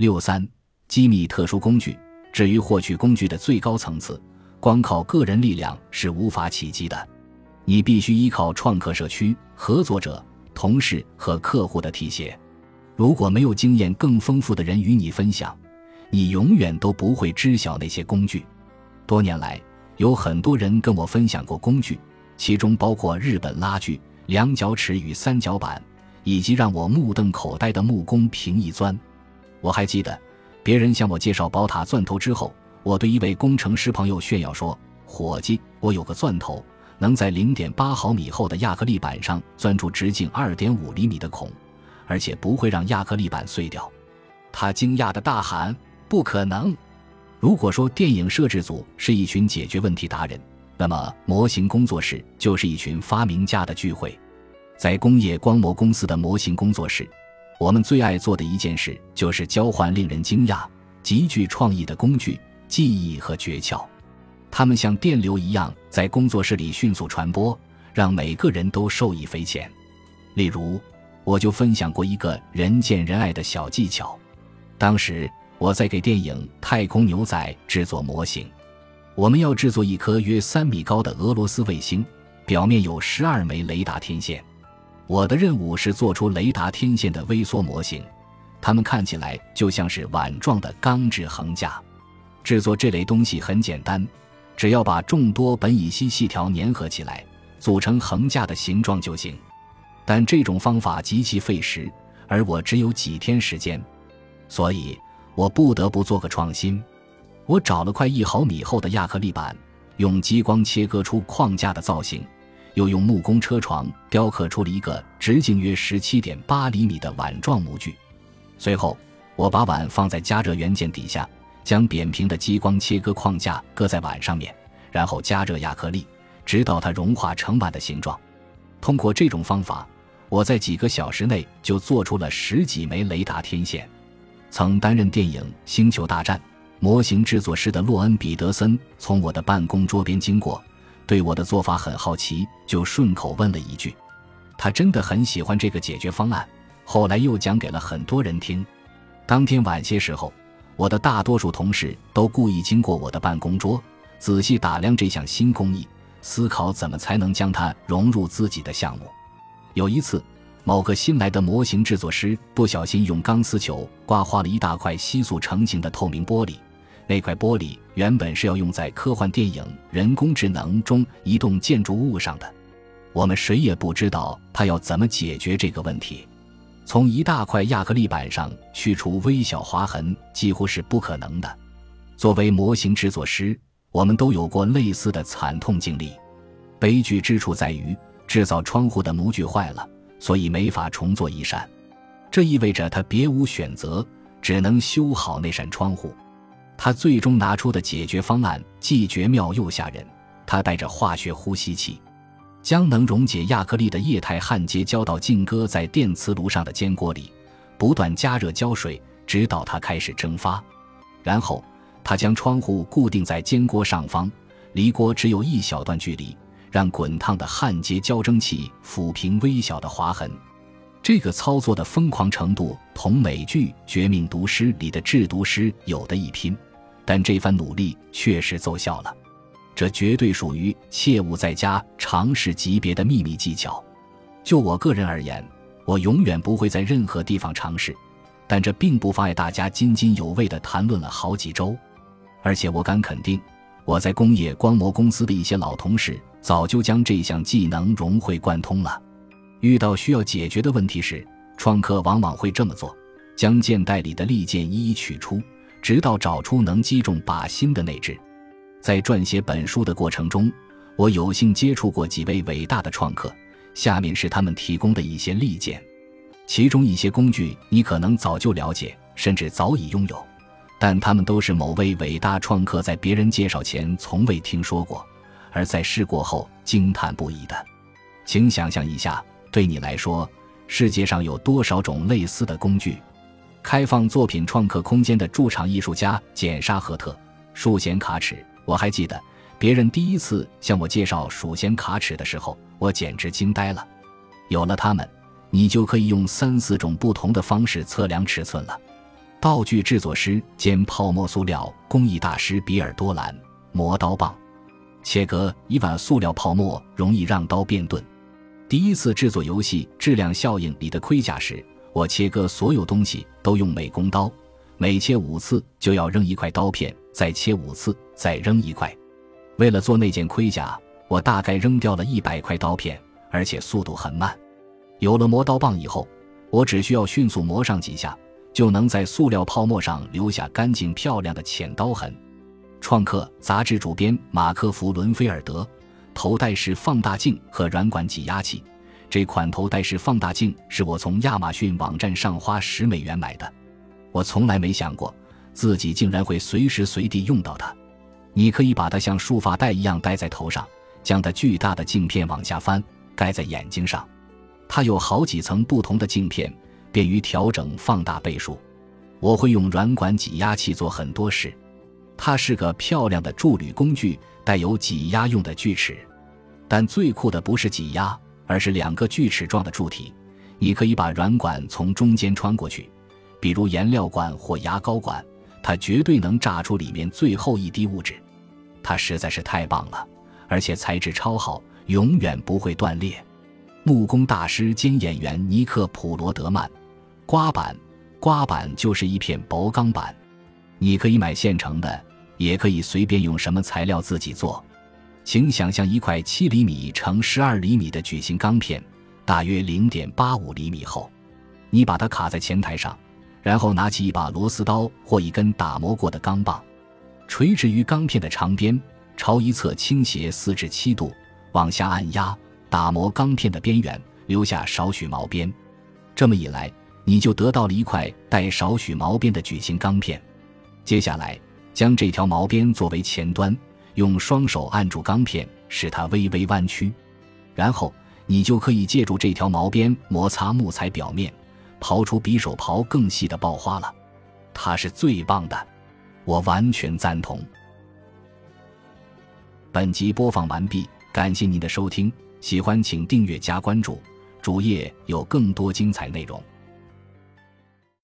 六三，机密特殊工具。至于获取工具的最高层次，光靠个人力量是无法企及的，你必须依靠创客社区、合作者、同事和客户的提携。如果没有经验更丰富的人与你分享，你永远都不会知晓那些工具。多年来，有很多人跟我分享过工具，其中包括日本拉锯、量角尺与三角板，以及让我目瞪口呆的木工平移钻。我还记得，别人向我介绍宝塔钻头之后，我对一位工程师朋友炫耀说：“伙计，我有个钻头，能在零点八毫米厚的亚克力板上钻出直径二点五厘米的孔，而且不会让亚克力板碎掉。”他惊讶的大喊：“不可能！”如果说电影摄制组是一群解决问题达人，那么模型工作室就是一群发明家的聚会。在工业光魔公司的模型工作室。我们最爱做的一件事，就是交换令人惊讶、极具创意的工具、技艺和诀窍。它们像电流一样在工作室里迅速传播，让每个人都受益匪浅。例如，我就分享过一个人见人爱的小技巧。当时我在给电影《太空牛仔》制作模型，我们要制作一颗约三米高的俄罗斯卫星，表面有十二枚雷达天线。我的任务是做出雷达天线的微缩模型，它们看起来就像是碗状的钢制横架。制作这类东西很简单，只要把众多苯乙烯细条粘合起来，组成横架的形状就行。但这种方法极其费时，而我只有几天时间，所以我不得不做个创新。我找了块一毫米厚的亚克力板，用激光切割出框架的造型。又用木工车床雕刻出了一个直径约十七点八厘米的碗状模具。随后，我把碗放在加热元件底下，将扁平的激光切割框架搁在碗上面，然后加热亚克力，直到它融化成碗的形状。通过这种方法，我在几个小时内就做出了十几枚雷达天线。曾担任电影《星球大战》模型制作师的洛恩·彼得森从我的办公桌边经过。对我的做法很好奇，就顺口问了一句：“他真的很喜欢这个解决方案。”后来又讲给了很多人听。当天晚些时候，我的大多数同事都故意经过我的办公桌，仔细打量这项新工艺，思考怎么才能将它融入自己的项目。有一次，某个新来的模型制作师不小心用钢丝球刮花了一大块吸塑成型的透明玻璃。那块玻璃原本是要用在科幻电影《人工智能》中移动建筑物上的，我们谁也不知道他要怎么解决这个问题。从一大块亚克力板上去除微小划痕几乎是不可能的。作为模型制作师，我们都有过类似的惨痛经历。悲剧之处在于，制造窗户的模具坏了，所以没法重做一扇。这意味着他别无选择，只能修好那扇窗户。他最终拿出的解决方案既绝妙又吓人。他带着化学呼吸器，将能溶解亚克力的液态焊接胶到静搁在电磁炉上的煎锅里，不断加热胶水，直到它开始蒸发。然后，他将窗户固定在煎锅上方，离锅只有一小段距离，让滚烫的焊接胶蒸汽抚平微小的划痕。这个操作的疯狂程度，同美剧《绝命毒师》里的制毒师有的一拼。但这番努力确实奏效了，这绝对属于切勿在家尝试级别的秘密技巧。就我个人而言，我永远不会在任何地方尝试，但这并不妨碍大家津津有味地谈论了好几周。而且我敢肯定，我在工业光魔公司的一些老同事早就将这项技能融会贯通了。遇到需要解决的问题时，创客往往会这么做：将剑袋里的利剑一一取出。直到找出能击中靶心的那只。在撰写本书的过程中，我有幸接触过几位伟大的创客。下面是他们提供的一些利剑，其中一些工具你可能早就了解，甚至早已拥有，但他们都是某位伟大创客在别人介绍前从未听说过，而在试过后惊叹不已的。请想象一下，对你来说，世界上有多少种类似的工具？开放作品创客空间的驻场艺术家简·沙赫特，数弦卡尺。我还记得，别人第一次向我介绍数弦卡尺的时候，我简直惊呆了。有了它们，你就可以用三四种不同的方式测量尺寸了。道具制作师兼泡沫塑料工艺大师比尔多兰磨刀棒，切割一碗塑料泡沫容易让刀变钝。第一次制作游戏《质量效应》里的盔甲时，我切割所有东西都用美工刀，每切五次就要扔一块刀片，再切五次再扔一块。为了做那件盔甲，我大概扔掉了一百块刀片，而且速度很慢。有了磨刀棒以后，我只需要迅速磨上几下。就能在塑料泡沫上留下干净漂亮的浅刀痕。创客杂志主编马克·弗伦菲尔德，头戴式放大镜和软管挤压器。这款头戴式放大镜是我从亚马逊网站上花十美元买的。我从来没想过自己竟然会随时随地用到它。你可以把它像束发带一样戴在头上，将它巨大的镜片往下翻，盖在眼睛上。它有好几层不同的镜片。便于调整放大倍数。我会用软管挤压器做很多事。它是个漂亮的铸铝工具，带有挤压用的锯齿。但最酷的不是挤压，而是两个锯齿状的柱体。你可以把软管从中间穿过去，比如颜料管或牙膏管，它绝对能榨出里面最后一滴物质。它实在是太棒了，而且材质超好，永远不会断裂。木工大师兼演员尼克·普罗德曼。刮板，刮板就是一片薄钢板，你可以买现成的，也可以随便用什么材料自己做。请想象一块七厘米乘十二厘米的矩形钢片，大约零点八五厘米厚。你把它卡在前台上，然后拿起一把螺丝刀或一根打磨过的钢棒，垂直于钢片的长边，朝一侧倾斜四至七度，往下按压，打磨钢片的边缘，留下少许毛边。这么一来。你就得到了一块带少许毛边的矩形钢片。接下来，将这条毛边作为前端，用双手按住钢片，使它微微弯曲，然后你就可以借助这条毛边摩擦木材表面，刨出比手刨更细的爆花了。它是最棒的，我完全赞同。本集播放完毕，感谢您的收听，喜欢请订阅加关注，主页有更多精彩内容。